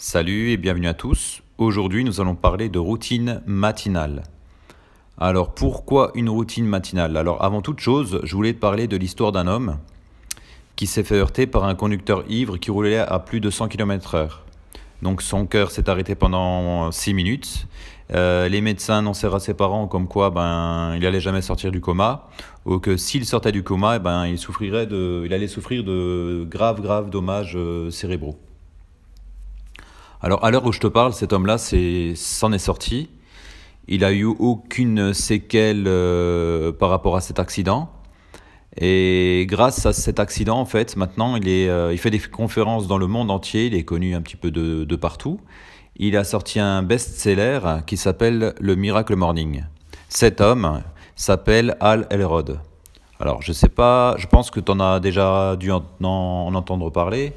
Salut et bienvenue à tous. Aujourd'hui, nous allons parler de routine matinale. Alors, pourquoi une routine matinale? Alors, avant toute chose, je voulais parler de l'histoire d'un homme qui s'est fait heurter par un conducteur ivre qui roulait à plus de 100 km/h. Donc, son cœur s'est arrêté pendant 6 minutes. Euh, les médecins annoncèrent à ses parents comme quoi ben, il allait jamais sortir du coma, ou que s'il sortait du coma, eh ben, il allait souffrir de graves, graves dommages euh, cérébraux. Alors, à l'heure où je te parle, cet homme-là s'en est, sorti. Il a eu aucune séquelle euh, par rapport à cet accident. Et grâce à cet accident, en fait, maintenant, il, euh, fait des conférences dans le monde entier. Il est connu un petit peu de, partout. Il a sorti un best-seller qui s'appelle Le Miracle Morning. Cet homme s'appelle Al Elrod. Alors, je sais pas, je pense que tu en as déjà dû en entendre parler.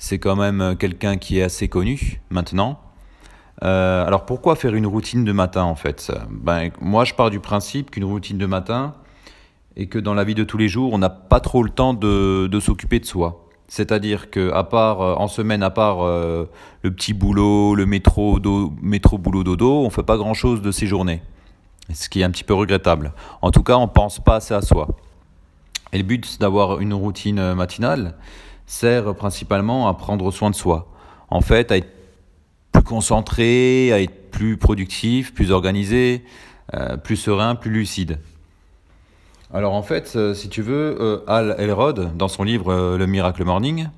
C'est quand même quelqu'un qui est assez connu maintenant. Euh, alors pourquoi faire une routine de matin en fait? Ben, Moi je pars du principe qu'une routine de matin et que dans la vie de tous les jours on n'a pas trop le temps de, de s'occuper de soi. C'est-à-dire que à part euh, en semaine, à part euh, le petit boulot, le métro, do, métro boulot dodo, on fait pas grand-chose de ces journées. Ce qui est un petit peu regrettable. En tout cas, on pense pas assez à soi. Et le but d'avoir une routine matinale, sert principalement à prendre soin de soi. En fait, à être plus concentré, à être plus productif, plus organisé, euh, plus serein, plus lucide. Alors en fait, euh, si tu veux, euh, Al Elrod, dans son livre euh, Le Miracle Morning,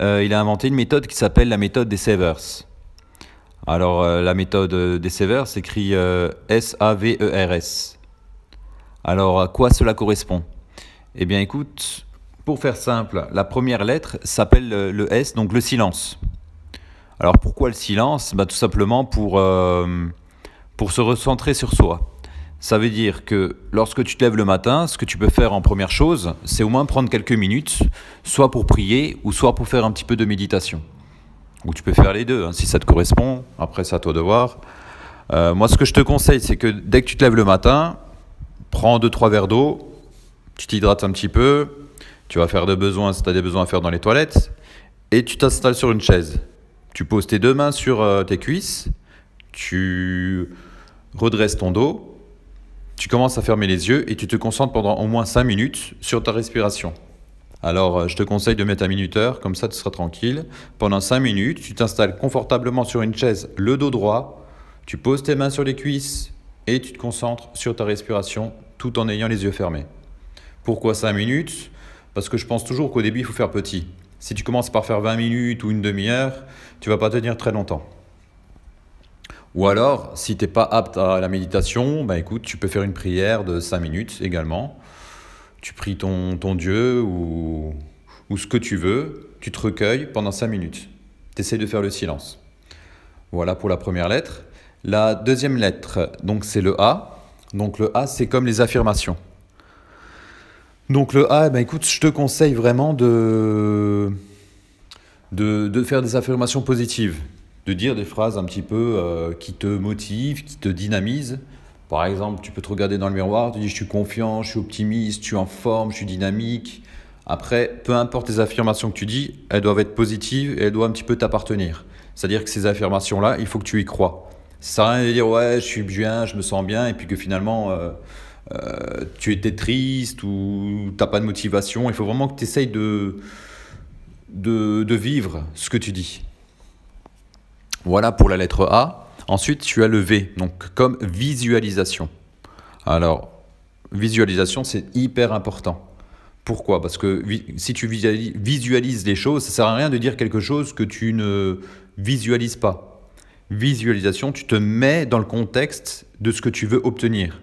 il a inventé une méthode qui s'appelle la méthode des Savers. Alors la méthode des Savers s'écrit S-A-V-E-R-S. Alors à quoi cela correspond? Eh bien écoute, pour faire simple, la première lettre s'appelle le S, donc le silence. Alors pourquoi le silence? Bah, Tout simplement pour, euh, pour se recentrer sur soi. Ça veut dire que lorsque tu te lèves le matin, ce que tu peux faire en première chose, c'est au moins prendre quelques minutes, soit pour prier ou soit pour faire un petit peu de méditation. Ou tu peux faire les deux, hein, si ça te correspond. Après, c'est à toi de voir. Euh, moi, ce que je te conseille, c'est que dès que tu te lèves le matin, prends deux trois verres d'eau, tu t'hydrates un petit peu, tu vas faire des besoins si tu as des besoins à faire dans les toilettes. Et tu t'installes sur une chaise. Tu poses tes deux mains sur euh, tes cuisses. Tu redresses ton dos. Tu commences à fermer les yeux et tu te concentres pendant au moins 5 minutes sur ta respiration. Alors, euh, je te conseille de mettre un minuteur, comme ça tu seras tranquille. Pendant 5 minutes, tu t'installes confortablement sur une chaise, le dos droit. Tu poses tes mains sur les cuisses et tu te concentres sur ta respiration tout en ayant les yeux fermés. Pourquoi 5 minutes? Parce que je pense toujours qu'au début, il faut faire petit. Si tu commences par faire 20 minutes ou une demi-heure, tu vas pas tenir très longtemps. Ou alors, si tu n'es pas apte à la méditation, ben écoute, tu peux faire une prière de 5 minutes également. Tu pries ton, ton Dieu ou, ou ce que tu veux, tu te recueilles pendant 5 minutes. Tu essaies de faire le silence. Voilà pour la première lettre. La deuxième lettre, donc c'est le A. Donc le A, c'est comme les affirmations. Donc le A, ben écoute, je te conseille vraiment de, de, de, faire des affirmations positives, de dire des phrases un petit peu euh, qui te motivent, qui te dynamisent. Par exemple, tu peux te regarder dans le miroir, tu dis je suis confiant, je suis optimiste, je suis en forme, je suis dynamique. Après, peu importe les affirmations que tu dis, elles doivent être positives et elles doivent un petit peu t'appartenir. C'est-à-dire que ces affirmations-là, il faut que tu y crois. Ça sert à rien de dire ouais, je suis bien, je me sens bien, et puis que finalement... Euh, euh, tu étais triste ou tu n'as pas de motivation. Il faut vraiment que tu essayes de, de, de, vivre ce que tu dis. Voilà pour la lettre A. Ensuite, tu as le V, donc comme visualisation. Alors, visualisation, c'est hyper important. Pourquoi? Parce que si tu visualises les choses, ça sert à rien de dire quelque chose que tu ne visualises pas. Visualisation, tu te mets dans le contexte de ce que tu veux obtenir.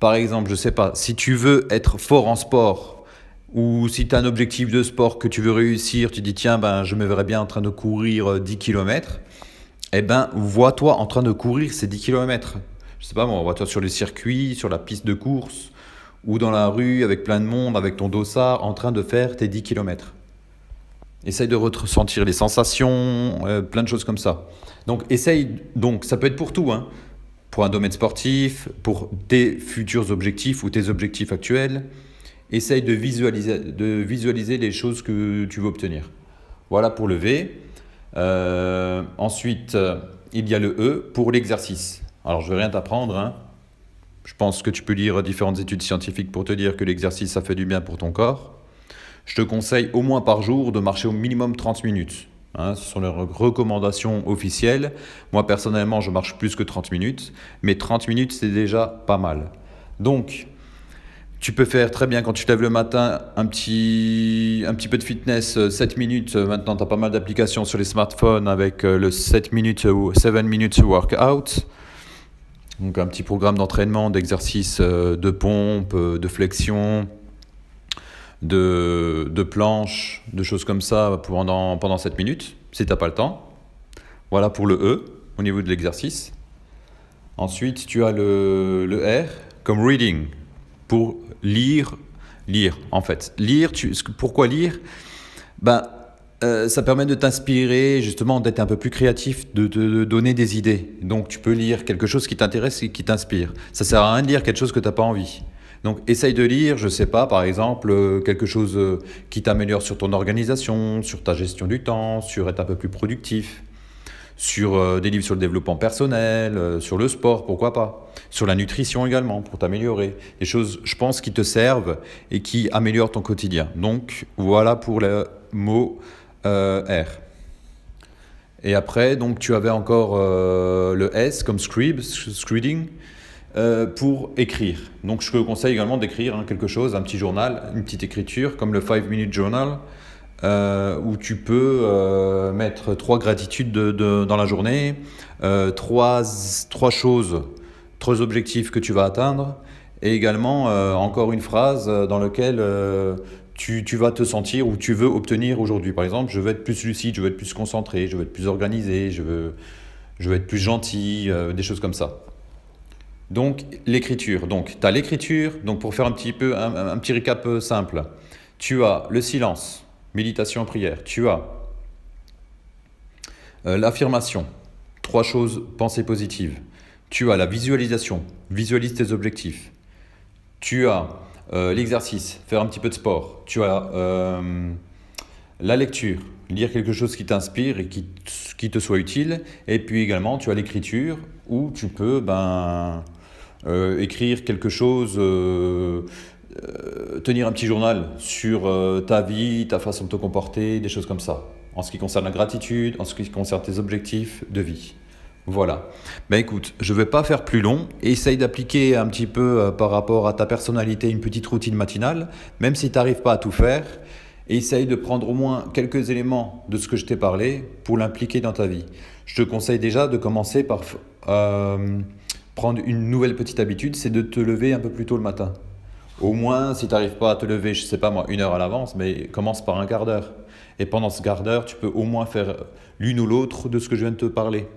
Par exemple, je sais pas, si tu veux être fort en sport ou si tu as un objectif de sport que tu veux réussir, tu dis tiens, ben, je me verrais bien en train de courir 10 km, eh ben, vois-toi en train de courir ces 10 km. Je sais pas, moi, vois-toi sur le circuit, sur la piste de course ou dans la rue avec plein de monde, avec ton dossard, en train de faire tes 10 km. Essaye de ressentir les sensations, euh, plein de choses comme ça. Donc, essaye, donc, ça peut être pour tout, hein pour un domaine sportif, pour tes futurs objectifs ou tes objectifs actuels. Essaye de visualiser, les choses que tu veux obtenir. Voilà pour le V. Euh, ensuite, il y a le E pour l'exercice. Alors, je ne vais rien t'apprendre. Hein. Je pense que tu peux lire différentes études scientifiques pour te dire que l'exercice, ça fait du bien pour ton corps. Je te conseille au moins par jour de marcher au minimum 30 minutes. Hein, ce sont les recommandations officielles. Moi, personnellement, je marche plus que 30 minutes, mais 30 minutes, c'est déjà pas mal. Donc, tu peux faire très bien quand tu te lèves le matin un petit, un petit peu de fitness, 7 minutes. Maintenant, tu as pas mal d'applications sur les smartphones avec euh, le 7 minutes, 7 minutes workout. Donc, un petit programme d'entraînement, d'exercice euh, de pompe, euh, de flexion, de, de planche, de choses comme ça pendant, pendant 7 minutes, si tu n'as pas le temps. Voilà pour le E, au niveau de l'exercice. Ensuite, tu as le, le R comme reading, pour lire, lire en fait. Lire, tu, pourquoi lire? Ben, euh, Ça permet de t'inspirer, justement, d'être un peu plus créatif, de te donner des idées. Donc tu peux lire quelque chose qui t'intéresse et qui t'inspire. Ça sert à rien de lire quelque chose que tu n'as pas envie. Donc essaye de lire, je sais pas, par exemple, euh, quelque chose euh, qui t'améliore sur ton organisation, sur ta gestion du temps, sur être un peu plus productif, sur euh, des livres sur le développement personnel, sur le sport, pourquoi pas, sur la nutrition également, pour t'améliorer. Des choses, je pense, qui te servent et qui améliorent ton quotidien. Donc voilà pour le mot R. Et après, donc tu avais encore le S comme scribe, screeding. Euh, pour écrire. Donc je te conseille également d'écrire hein, quelque chose, un petit journal, une petite écriture, comme le 5 Minute Journal, euh, où tu peux euh, mettre trois gratitudes de, dans la journée, trois, trois choses, trois objectifs que tu vas atteindre, et également encore une phrase dans laquelle tu, tu, vas te sentir ou tu veux obtenir aujourd'hui. Par exemple, je veux être plus lucide, je veux être plus concentré, je veux être plus organisé, je veux, je veux être plus gentil, des choses comme ça. Donc l'écriture. Donc tu as l'écriture, donc pour faire un petit peu un, petit récap euh, simple, tu as le silence, méditation, prière. Tu as euh, l'affirmation, trois choses, pensée positive. Tu as la visualisation, visualise tes objectifs. Tu as euh, l'exercice, faire un petit peu de sport. Tu as la lecture, lire quelque chose qui t'inspire et qui, qui, te soit utile. Et puis également, tu as l'écriture où tu peux ben, écrire quelque chose, euh, euh, tenir un petit journal sur ta vie, ta façon de te comporter, des choses comme ça. En ce qui concerne la gratitude, en ce qui concerne tes objectifs de vie. Voilà. Ben écoute, je ne vais pas faire plus long. Essaye d'appliquer un petit peu par rapport à ta personnalité une petite routine matinale, même si tu n'arrives pas à tout faire. Essaye de prendre au moins quelques éléments de ce que je t'ai parlé pour l'impliquer dans ta vie. Je te conseille déjà de commencer par prendre une nouvelle petite habitude, c'est de te lever un peu plus tôt le matin. Au moins, si tu n'arrives pas à te lever, je sais pas moi, une heure à l'avance, mais commence par un quart d'heure. Et pendant ce quart d'heure, tu peux au moins faire l'une ou l'autre de ce que je viens de te parler.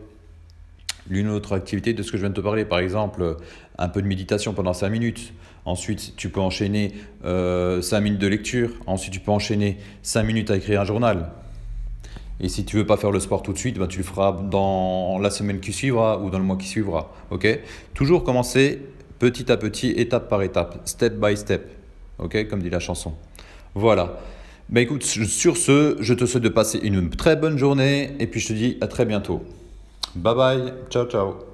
L'une ou l'autre activité de ce que je viens de te parler. Par exemple, un peu de méditation pendant 5 minutes. Ensuite, tu peux enchaîner euh, 5 minutes de lecture. Ensuite, tu peux enchaîner 5 minutes à écrire un journal. Et si tu veux pas faire le sport tout de suite, ben tu le feras dans la semaine qui suivra ou dans le mois qui suivra. Ok? Toujours commencer petit à petit, étape par étape, step by step. Ok? Comme dit la chanson. Voilà. Ben écoute, sur ce, je te souhaite de passer une très bonne journée et puis je te dis à très bientôt. Bye bye. Ciao ciao.